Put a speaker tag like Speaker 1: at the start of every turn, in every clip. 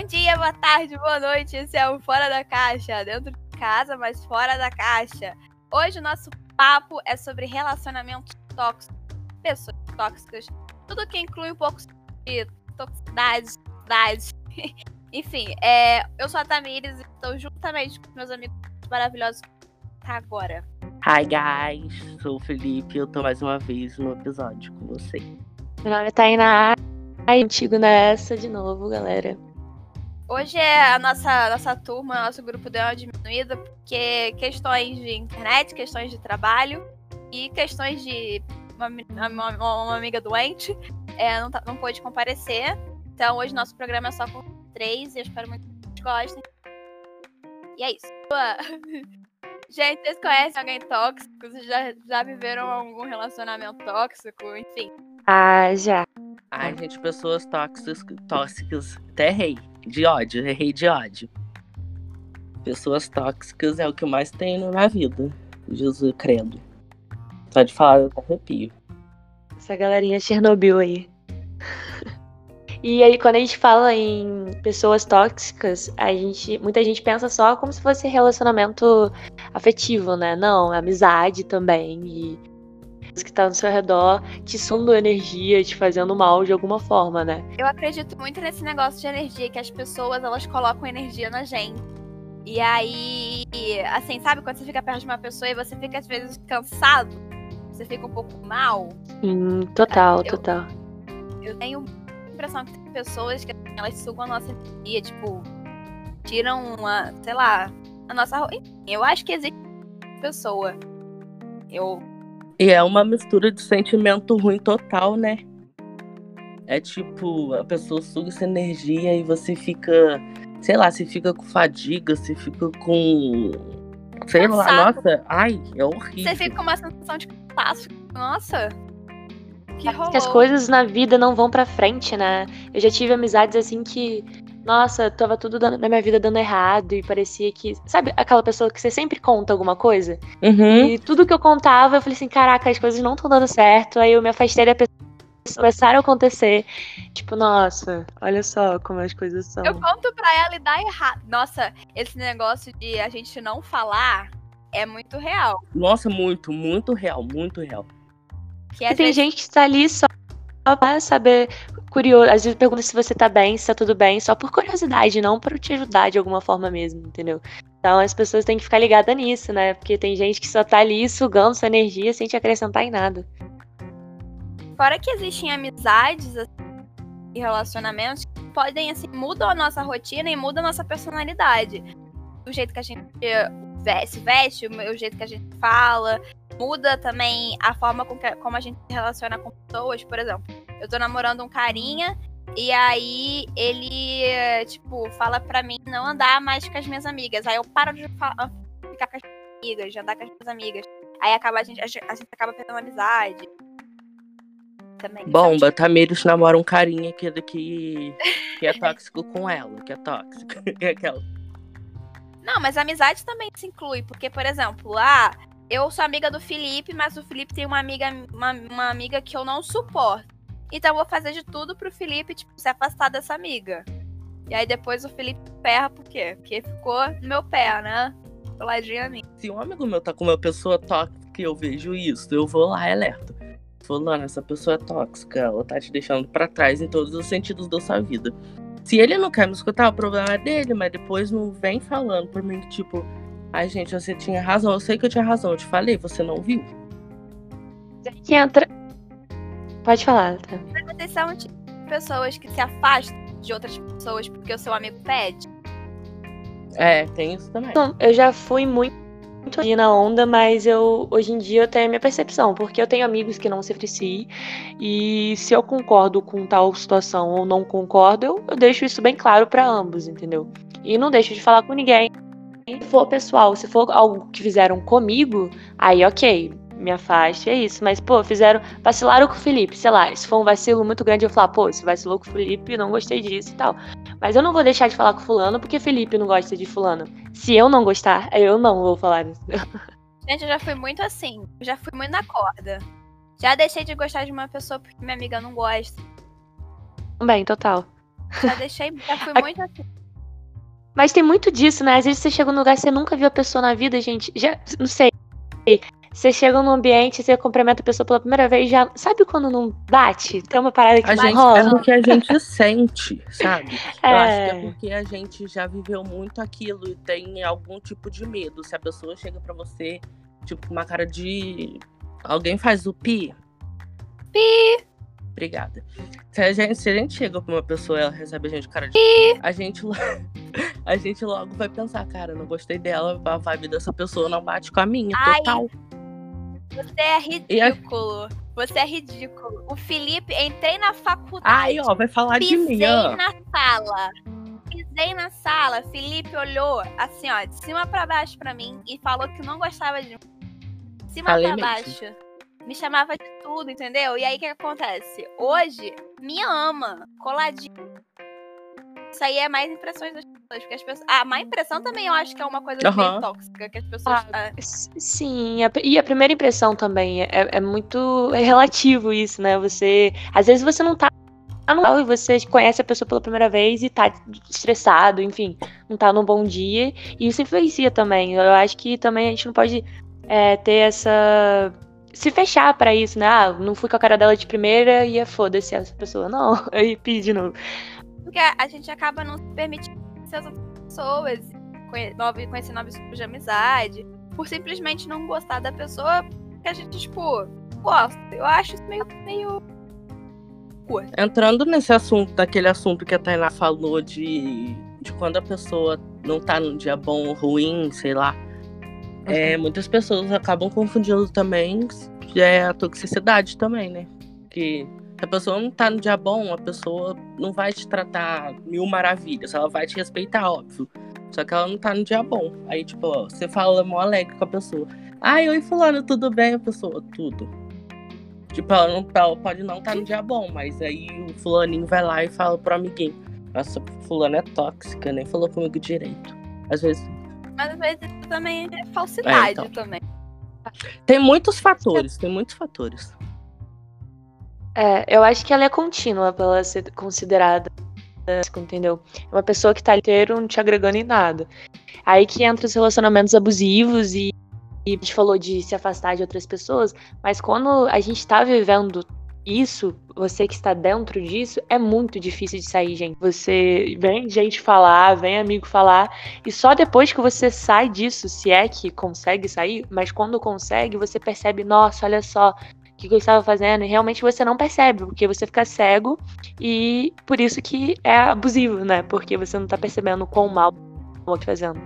Speaker 1: Bom dia, boa tarde, boa noite. Esse é o Fora da Caixa. Dentro de casa, mas fora da caixa. Hoje o nosso papo é sobre relacionamentos tóxicos, pessoas tóxicas, tudo que inclui um pouco de toxicidade, toxicidade. Enfim, é, eu sou a Tamires e estou juntamente com meus amigos maravilhosos agora.
Speaker 2: Hi guys, sou o Felipe e eu tô mais uma vez no episódio com você.
Speaker 3: Meu nome é Tainá, antigo nessa de novo, galera.
Speaker 1: Hoje é a nossa, nossa turma, nosso grupo deu uma diminuída, porque questões de internet, questões de trabalho e questões de uma, uma, uma amiga doente é, não, tá, não pôde comparecer. Então hoje nosso programa é só com três e eu espero muito que vocês gostem. E é isso. Gente, vocês conhecem alguém tóxico? Vocês já, já viveram algum relacionamento tóxico? Enfim.
Speaker 3: Ah, já.
Speaker 2: Ai, gente, pessoas tóxicas, tóxicas. Até errei. De ódio, errei de ódio. Pessoas tóxicas é o que mais tem na vida. Jesus credo. Só de falar eu arrepio.
Speaker 3: Essa galerinha Chernobyl aí. E aí, quando a gente fala em pessoas tóxicas, a gente, muita gente pensa só como se fosse relacionamento afetivo, né? Não, é amizade também. E que tá no seu redor te sugando energia, te fazendo mal de alguma forma, né?
Speaker 1: Eu acredito muito nesse negócio de energia, que as pessoas elas colocam energia na gente. E aí, assim, sabe quando você fica perto de uma pessoa e você fica às vezes cansado? Você fica um pouco mal?
Speaker 3: Total,
Speaker 1: eu,
Speaker 3: total.
Speaker 1: Eu tenho impressão que tem pessoas que assim, elas sugam a nossa energia, tipo, tiram uma, sei lá, a nossa. Eu acho que existe pessoa. Eu.
Speaker 2: E é uma mistura de sentimento ruim total, né? É tipo, a pessoa suga essa energia e você fica, sei lá, você fica com fadiga, você fica com. Sei Cansado. lá, nossa, ai, é horrível.
Speaker 1: Você fica com uma sensação de cansaço. Nossa, que,
Speaker 3: que as coisas na vida não vão pra frente, né? Eu já tive amizades assim que, nossa, tava tudo dando, na minha vida dando errado e parecia que. Sabe aquela pessoa que você sempre conta alguma coisa?
Speaker 2: Uhum.
Speaker 3: E tudo que eu contava, eu falei assim: caraca, as coisas não estão dando certo. Aí eu me afastei da pessoa começaram a acontecer. Tipo, nossa, olha só como as coisas são.
Speaker 1: Eu conto pra ela e dá errado. Nossa, esse negócio de a gente não falar é muito real.
Speaker 2: Nossa, muito, muito real, muito real.
Speaker 3: Que e tem vezes... gente que tá ali só pra saber, curioso. Às vezes pergunta se você tá bem, se tá tudo bem, só por curiosidade, não para te ajudar de alguma forma mesmo, entendeu? Então as pessoas têm que ficar ligadas nisso, né? Porque tem gente que só tá ali sugando sua energia sem te acrescentar em nada.
Speaker 1: Fora que existem amizades assim, e relacionamentos que podem, assim, mudam a nossa rotina e mudam a nossa personalidade. O jeito que a gente se veste, o jeito que a gente fala, muda também a forma com que, como a gente se relaciona com pessoas. Por exemplo, eu tô namorando um carinha e aí ele, tipo, fala pra mim não andar mais com as minhas amigas. Aí eu paro de falar, ficar com as minhas amigas, de andar com as minhas amigas. Aí acaba, a, gente, a gente acaba perdendo amizade. Também,
Speaker 2: Bomba, Tamires namora um carinha que, que, que é tóxico com ela, que é tóxico. É aquela.
Speaker 1: Não, mas amizade também se inclui, porque, por exemplo, ah, eu sou amiga do Felipe, mas o Felipe tem uma amiga, uma, uma amiga que eu não suporto. Então eu vou fazer de tudo pro Felipe, tipo, se afastar dessa amiga. E aí depois o Felipe ferra, por quê? Porque ficou no meu pé, né? Coladinho a mim.
Speaker 2: Se um amigo meu tá com uma pessoa tóxica e eu vejo isso, eu vou lá e alerto. Fulano, essa pessoa é tóxica, ela tá te deixando para trás em todos os sentidos da sua vida. Se ele não quer me escutar, o problema é dele, mas depois não vem falando por mim que, tipo, Ai, gente, você tinha razão. Eu sei que eu tinha razão. Eu te falei, você não viu.
Speaker 3: Que entra. Pode falar, tá?
Speaker 1: Vocês são tipo pessoas que se afastam de outras pessoas porque o seu amigo pede?
Speaker 2: É, tem isso também.
Speaker 3: Não, eu já fui muito ali na onda, mas eu hoje em dia eu tenho a minha percepção, porque eu tenho amigos que não se apreciam e se eu concordo com tal situação ou não concordo, eu, eu deixo isso bem claro para ambos, entendeu? E não deixo de falar com ninguém se for pessoal, se for algo que fizeram comigo, aí ok, me afaste, é isso. Mas, pô, fizeram. Vacilaram com o Felipe, sei lá. Se for um vacilo muito grande, eu falar, pô, se vacilou com o Felipe, não gostei disso e tal. Mas eu não vou deixar de falar com Fulano porque Felipe não gosta de Fulano. Se eu não gostar, eu não vou falar isso.
Speaker 1: Gente, eu já fui muito assim. Eu já fui muito na corda. Já deixei de gostar de uma pessoa porque minha amiga não gosta.
Speaker 3: Também, total.
Speaker 1: Já deixei, já fui muito assim.
Speaker 3: Mas tem muito disso, né? Às vezes você chega num lugar que você nunca viu a pessoa na vida, gente. Já, não sei. Você chega num ambiente, você cumprimenta a pessoa pela primeira vez, já. Sabe quando não bate? Tem uma parada que
Speaker 2: A gente,
Speaker 3: rola.
Speaker 2: é porque a gente sente, sabe? Eu acho que
Speaker 3: É.
Speaker 2: é porque a gente já viveu muito aquilo e tem algum tipo de medo. Se a pessoa chega pra você, tipo, com uma cara de. Alguém faz o pi?
Speaker 1: Pi.
Speaker 2: Obrigada. Se a gente, se a gente chega pra uma pessoa e ela recebe a gente com cara de pi, a gente, a gente logo vai pensar, cara, não gostei dela, a vibe dessa pessoa não bate com a minha,
Speaker 1: Ai,
Speaker 2: total.
Speaker 1: Você é ridículo. Você é ridículo. O Felipe, entrei na faculdade.
Speaker 2: Ai, ó, vai falar de mim,
Speaker 1: pisei na sala. Pisei na sala. Felipe olhou assim, ó, de cima pra baixo pra mim e falou que não gostava de mim. De cima
Speaker 2: Falei
Speaker 1: pra
Speaker 2: mesmo.
Speaker 1: baixo. Me chamava de tudo, entendeu? E aí o que acontece? Hoje, me ama, coladinho. Isso aí é mais impressões das pessoas. Porque as pessoas. A má impressão também eu acho que é uma coisa meio
Speaker 2: Aham.
Speaker 1: tóxica. Que as pessoas. ah,
Speaker 3: S- Sim, a- e a primeira impressão também é, é muito é relativo isso, né? Você, às vezes você não tá no lugar e você conhece a pessoa pela primeira vez e tá estressado, enfim, não tá num bom dia, e isso influencia também. Eu acho que também a gente não pode é, ter essa se fechar pra isso, né? Ah, não fui com a cara dela de primeira e é foda-se essa pessoa. Não, aí pedi de novo.
Speaker 1: Porque a gente acaba não se permitindo conhecer as outras pessoas, conhecer novos tipos de amizade, por simplesmente não gostar da pessoa que a gente, tipo, gosta. Eu acho isso meio. meio... curto.
Speaker 2: Entrando nesse assunto, daquele assunto que a Tainá falou de, de quando a pessoa não tá num dia bom ou ruim, sei lá. É, muitas pessoas acabam confundindo também é, a toxicidade também, né? Que se a pessoa não tá no dia bom, a pessoa não vai te tratar mil maravilhas, ela vai te respeitar, óbvio. Só que ela não tá no dia bom. Aí, tipo, ó, você fala mó alegre com a pessoa. Ai, oi, fulano, tudo bem? A pessoa, tudo. Tipo, ela, não, ela pode não estar no dia bom, mas aí o fulaninho vai lá e fala pro amiguinho. Nossa, fulano é tóxica, nem falou comigo direito. Às vezes.
Speaker 1: Mas às vezes isso também é falsidade
Speaker 2: É, então.
Speaker 1: também.
Speaker 2: Tem muitos fatores, tem muitos fatores.
Speaker 3: É, eu acho que ela é contínua pra ela ser considerada, entendeu? É uma pessoa que tá inteiro não te agregando em nada. Aí que entra os relacionamentos abusivos e, e a gente falou de se afastar de outras pessoas, mas quando a gente tá vivendo isso, você que está dentro disso, é muito difícil de sair, gente. Você vem gente falar, vem amigo falar, e só depois que você sai disso, se é que consegue sair, mas quando consegue, você percebe, nossa, olha só, que que eu estava fazendo, e realmente você não percebe, porque você fica cego e por isso que é abusivo, né? Porque você não tá percebendo o quão mal eu tô fazendo.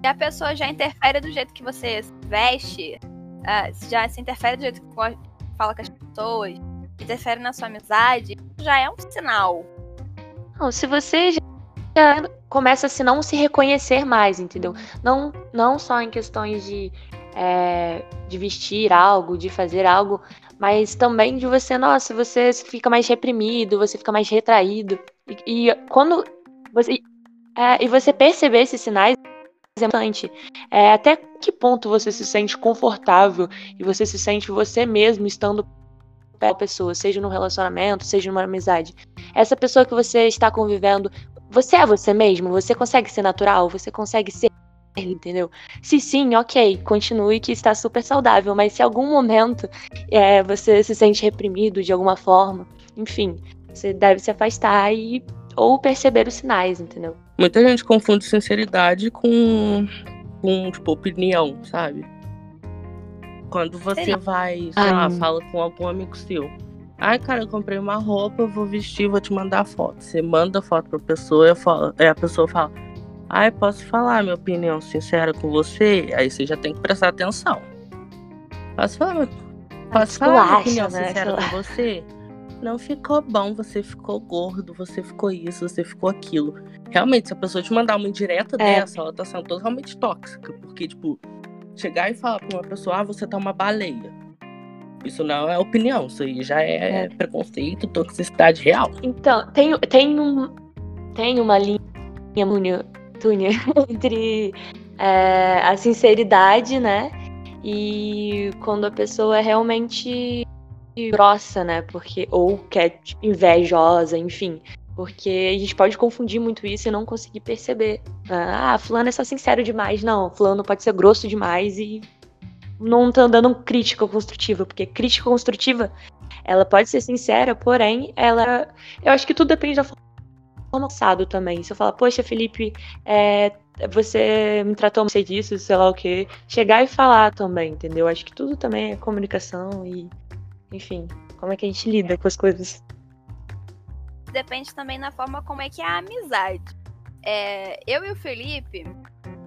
Speaker 1: Se a pessoa já interfere do jeito que você veste, ah, já se interfere do jeito que fala com as pessoas, interfere na sua amizade, já é um sinal.
Speaker 3: Não, se você já já começa a se não se reconhecer mais, entendeu? Não, não só em questões de, é, de vestir algo, de fazer algo, mas também de você, nossa, você fica mais reprimido, você fica mais retraído. E, e quando você. é, e você perceber esses sinais é importante. É, até que ponto você se sente confortável e você se sente você mesmo estando perto da pessoa, seja num relacionamento, seja numa amizade. Essa pessoa que você está convivendo, você é você mesmo? Você consegue ser natural? Você consegue ser entendeu? Se sim, ok, continue que está super saudável, mas se em algum momento é, você se sente reprimido de alguma forma, enfim, você deve se afastar e ou perceber os sinais, entendeu?
Speaker 2: Muita gente confunde sinceridade com, com tipo, opinião, sabe? Quando você vai, sei lá, fala com algum amigo seu. Ai, cara, eu comprei uma roupa, vou vestir, vou te mandar foto. Você manda foto pra pessoa e aí a pessoa fala, ai, posso falar minha opinião sincera com você? Aí você já tem que prestar atenção. Posso falar, posso falar minha opinião
Speaker 3: né?
Speaker 2: sincera com você? Não ficou bom, você ficou gordo, você ficou isso, você ficou aquilo. Realmente, se a pessoa te mandar uma indireta
Speaker 3: É.
Speaker 2: dessa, ela tá sendo totalmente tóxica. Porque, tipo, chegar e falar pra uma pessoa, ah, você tá uma baleia. Isso não é opinião, isso aí já é,
Speaker 3: É.
Speaker 2: preconceito, toxicidade real.
Speaker 3: Então, tem, tem, um, tem uma linha, Entre é, a sinceridade, né? E quando a pessoa é realmente grossa, né? Porque, ou que é tipo, invejosa, enfim. Porque a gente pode confundir muito isso e não conseguir perceber. Ah, fulano é só sincero demais. Não, fulano pode ser grosso demais e não tá dando crítica construtiva, porque crítica construtiva, ela pode ser sincera, porém, ela. Eu acho que tudo depende da forma passado também. Se eu falar, poxa, Felipe, é, você me tratou sei disso, sei lá o quê. Chegar e falar também, entendeu? Acho que tudo também é comunicação e, enfim, como é que a gente lida com as coisas.
Speaker 1: Depende também na forma como é que é a amizade. É, eu e o Felipe,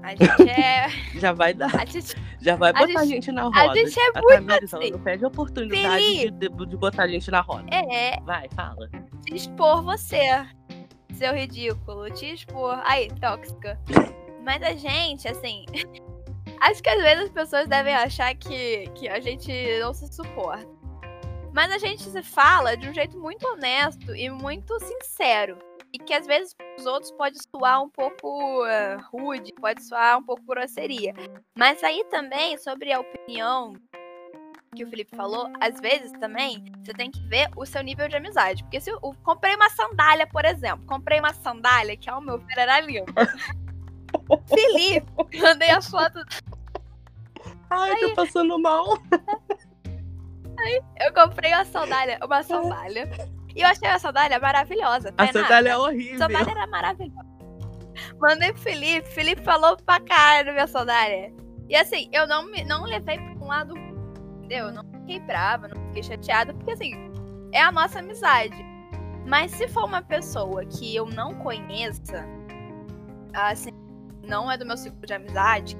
Speaker 1: a gente é.
Speaker 2: Já vai dar.
Speaker 1: A gente,
Speaker 2: Já vai botar a
Speaker 1: gente-
Speaker 2: gente, na roda.
Speaker 1: a gente é
Speaker 2: A
Speaker 1: muito assim.
Speaker 2: não perde a oportunidade de,
Speaker 1: Felipe.
Speaker 2: de- de botar a gente na roda.
Speaker 1: é
Speaker 2: Vai, fala.
Speaker 1: expor você, seu ridículo. Te expor. Aí, tóxica. Mas a gente, assim. Acho que às vezes as pessoas devem achar que, que a gente não se suporta. Mas a gente se fala de um jeito muito honesto e muito sincero. E que às vezes os outros pode soar um pouco eh, rude, pode soar um pouco grosseria. Mas aí também, sobre a opinião que o Felipe falou, às vezes também você tem que ver o seu nível de amizade. Porque se eu, eu comprei uma sandália, por exemplo, comprei uma sandália que ao meu ver era linda. Felipe, mandei a foto
Speaker 2: Ai, tô passando mal.
Speaker 1: Eu comprei uma sandália, uma sandália. E eu achei a sandália maravilhosa.
Speaker 2: A sandália é
Speaker 1: A
Speaker 2: horrível.
Speaker 1: sandália era maravilhosa. Mandei pro Felipe, Felipe falou pra cara da minha sandália. E assim, eu não, me, não levei pra um lado, entendeu? Eu não fiquei brava, não fiquei chateada, porque assim, é a nossa amizade. Mas se for uma pessoa que eu não conheça, assim, não é do meu ciclo de amizade,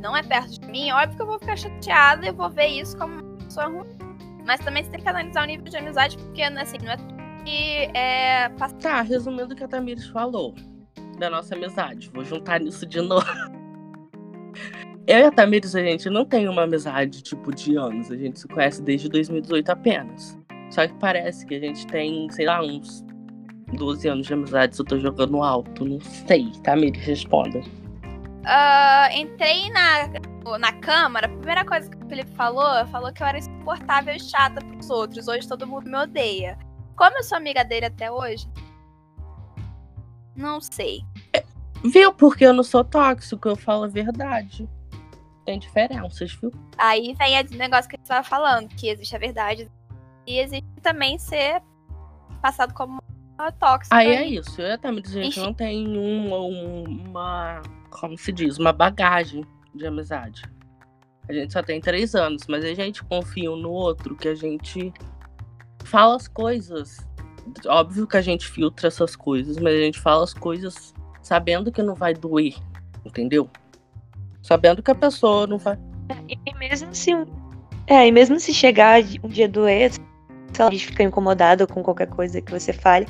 Speaker 1: não é perto de mim, óbvio que eu vou ficar chateada e vou ver isso como uma pessoa ruim. Mas também você tem que analisar o nível de amizade, porque assim, não é que é.
Speaker 2: Tá, resumindo o que a Tamires falou da nossa amizade. Vou juntar nisso de novo. Eu e a Tamires, a gente não tem uma amizade, tipo, de anos. A gente se conhece desde 2018 apenas. Só que parece que a gente tem, sei lá, uns 12 anos de amizade. Se eu tô jogando alto, não sei. Tamires, responda.
Speaker 1: Ah, entrei na, na câmara, a primeira coisa que o Felipe falou, falou que eu era insuportável e chata pros outros. Hoje todo mundo me odeia. Como eu sou amiga dele até hoje? Não sei.
Speaker 2: Viu? Porque eu não sou tóxico, eu falo a verdade. Tem diferenças, viu?
Speaker 1: Aí vem esse negócio que a gente tava falando, que existe a verdade e existe também ser passado como uma tóxica.
Speaker 2: Aí é isso. Eu e gente
Speaker 1: Enfim.
Speaker 2: não tem uma, uma. Como se diz? Uma bagagem de amizade. A gente só tem três anos, mas a gente confia um no outro que a gente fala as coisas. Óbvio que a gente filtra essas coisas, mas a gente fala as coisas sabendo que não vai doer, entendeu? Sabendo que a pessoa não vai.
Speaker 3: E mesmo se. É, e mesmo se chegar um dia doer, sei lá, a gente fica incomodado com qualquer coisa que você fale.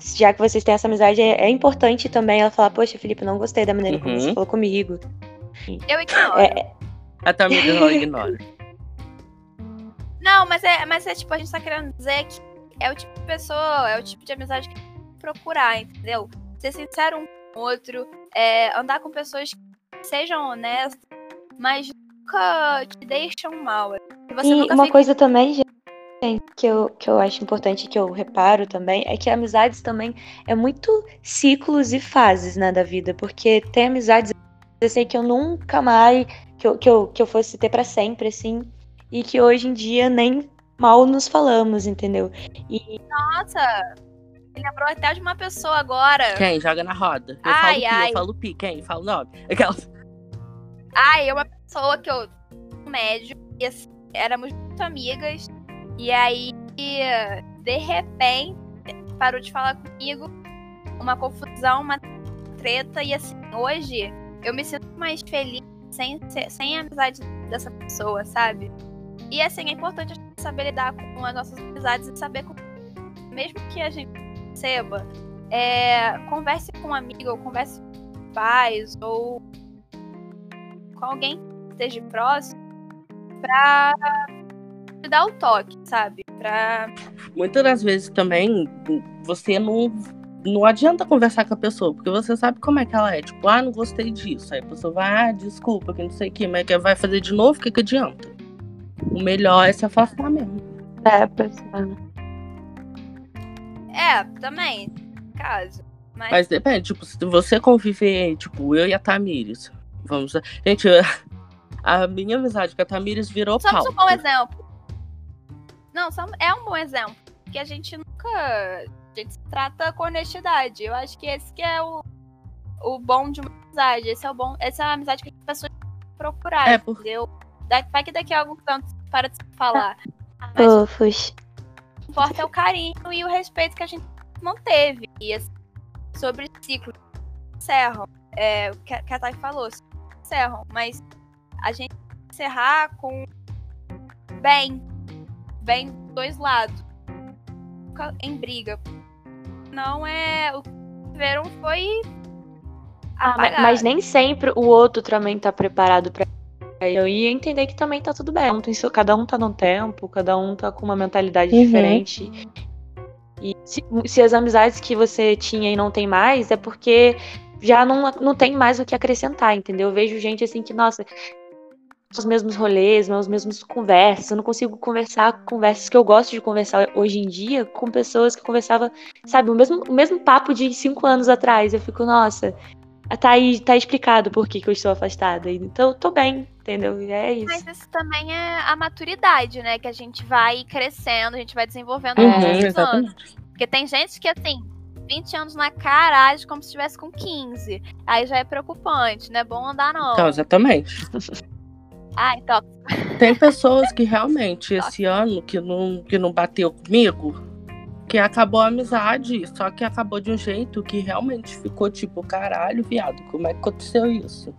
Speaker 3: Já que vocês têm essa amizade, é, é importante também ela falar, poxa, Felipe, não gostei da maneira como
Speaker 2: Uhum.
Speaker 3: você falou comigo.
Speaker 1: Eu ignoro.
Speaker 3: É,
Speaker 2: A Tamires ela ignora.
Speaker 1: Não, mas é, mas é tipo, a gente tá querendo dizer que é o tipo de pessoa, é o tipo de amizade que tem que procurar, entendeu? Ser sincero um com o outro, é, andar com pessoas que sejam honestas, mas nunca te deixam mal. Você
Speaker 3: E uma coisa também, gente, que eu, que eu acho importante, que eu reparo também, é que amizades também é muito ciclos e fases, né, da vida. Porque tem amizades, eu sei que eu nunca mais, que eu, que eu, que eu fosse ter pra sempre, assim, e que hoje em dia nem mal nos falamos, entendeu? E
Speaker 1: Nossa, me lembrou até de uma pessoa agora.
Speaker 2: Quem? Joga na roda. Eu
Speaker 1: Ai,
Speaker 2: falo pi, eu falo pi. Quem? Falo nome. Aquelas.
Speaker 1: Ai, é uma pessoa que eu médio e assim, éramos muito amigas. E aí, de repente, parou de falar comigo. Uma confusão, uma treta. E assim, hoje eu me sinto mais feliz sem, sem a amizade dessa pessoa, sabe? E assim, é importante a gente saber lidar com as nossas amizades e saber como, mesmo que a gente perceba, é, converse com um amigo, ou converse com pais, ou com alguém que esteja próximo pra te dar o toque, sabe? Pra.
Speaker 2: Muitas das vezes também você não, não adianta conversar com a pessoa, porque você sabe como é que ela é. Tipo, ah, não gostei disso. Aí a pessoa vai, ah, desculpa, que não sei o que, mas que vai fazer de novo, o que, que adianta? O melhor é se afastar mesmo.
Speaker 3: é, pessoal.
Speaker 1: É, É, também. Caso. Mas,
Speaker 2: Mas depende, tipo, se você conviver, tipo, eu e a Tamires. Vamos. Gente, a minha amizade com a Tamires virou
Speaker 1: somos um bom exemplo. Não, é um bom exemplo. Porque a gente nunca. A gente se trata com honestidade. Eu acho que esse que é o, o bom de uma amizade. Esse é o bom. Essa é a amizade que as pessoas têm que procurar,
Speaker 2: É, por-
Speaker 1: entendeu? Da- Vai que daqui a algum tempo para de se falar. Mas que importa é o carinho e o respeito que a gente manteve. E assim, sobre ciclos encerram. É, o que a Thay falou, encerram. Mas a gente encerrar com bem. Bem dos dois lados. Nunca em briga. Não é. O que viveram foi.
Speaker 3: Ah, ma-
Speaker 1: apagar.
Speaker 3: mas nem sempre o outro também tá preparado pra eu ia entender que também tá tudo bem. Cada um um tá num tempo, cada um tá com uma mentalidade
Speaker 2: Uhum.
Speaker 3: diferente. E se, se as amizades que você tinha e não tem mais, é porque já não, não tem mais o que acrescentar, entendeu? Eu vejo gente assim que, nossa, os mesmos rolês, os mesmos conversas. Eu não consigo conversar conversas que eu gosto de conversar hoje em dia com pessoas que eu conversava, sabe, o mesmo, o mesmo papo de cinco anos atrás. Eu fico, nossa, tá aí, tá explicado por que, que eu estou afastada. Então eu tô bem, entendeu? E é isso.
Speaker 1: Mas isso também é a maturidade, né? Que a gente vai crescendo, a gente vai desenvolvendo
Speaker 3: Uhum,
Speaker 1: anos. Porque tem gente que, assim, 20 anos na cara age como se estivesse com 15. Aí já é preocupante, não é bom andar, não.
Speaker 2: Então, exatamente.
Speaker 1: Ah, então.
Speaker 2: Tem pessoas que realmente, esse ano, que não, que não bateu comigo, que acabou a amizade, só que acabou de um jeito que realmente ficou tipo, caralho, viado, como é que aconteceu isso?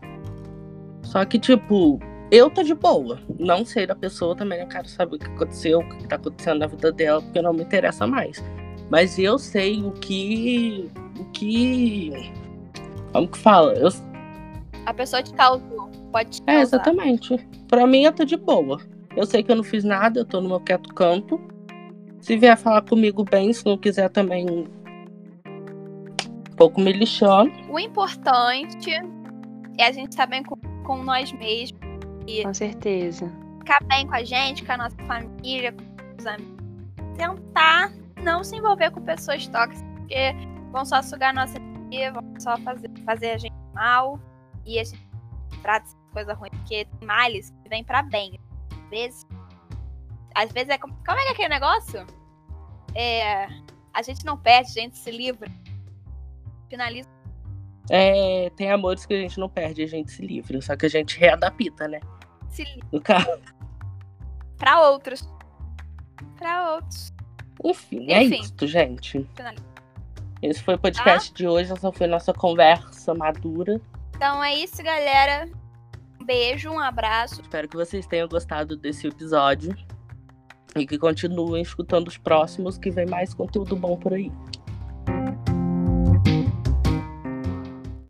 Speaker 2: Só que, tipo, eu tô de boa. Não sei da pessoa também, não quero saber o que aconteceu, o que tá acontecendo na vida dela, porque não me interessa mais. Mas eu sei o que. O que. Como que fala? Eu,
Speaker 1: A pessoa te causou. Pode te
Speaker 2: é,
Speaker 1: causar.
Speaker 2: exatamente. Pra mim, eu tô de boa. Eu sei que eu não fiz nada, eu tô no meu quieto canto. Se vier falar comigo bem, se não quiser também. Um pouco me lixando.
Speaker 1: O importante é a gente estar bem com, com nós mesmos,
Speaker 3: Com certeza.
Speaker 1: ficar bem com a gente, com a nossa família, com os amigos. Tentar não se envolver com pessoas tóxicas, porque vão só sugar nossa energia, vão só fazer, fazer a gente mal. E a gente trata coisa ruim, porque tem males que vêm pra bem. Às vezes. Às vezes é como. Como é que é aquele negócio? É. A gente não perde, a gente se livra. Finaliza.
Speaker 2: É, tem amores que a gente não perde, a gente se livra. Só que a gente readapta, né?
Speaker 1: Se livra
Speaker 2: No caso.
Speaker 1: pra outros. Pra outros.
Speaker 2: Enfim, é
Speaker 1: Enfim.
Speaker 2: isso, gente.
Speaker 1: Finaliza.
Speaker 2: Esse foi o podcast de hoje. Essa foi nossa conversa madura.
Speaker 1: Então é isso, galera. Um beijo, um abraço.
Speaker 2: Espero que vocês tenham gostado desse episódio. E que continuem escutando os próximos, que vem mais conteúdo bom por aí.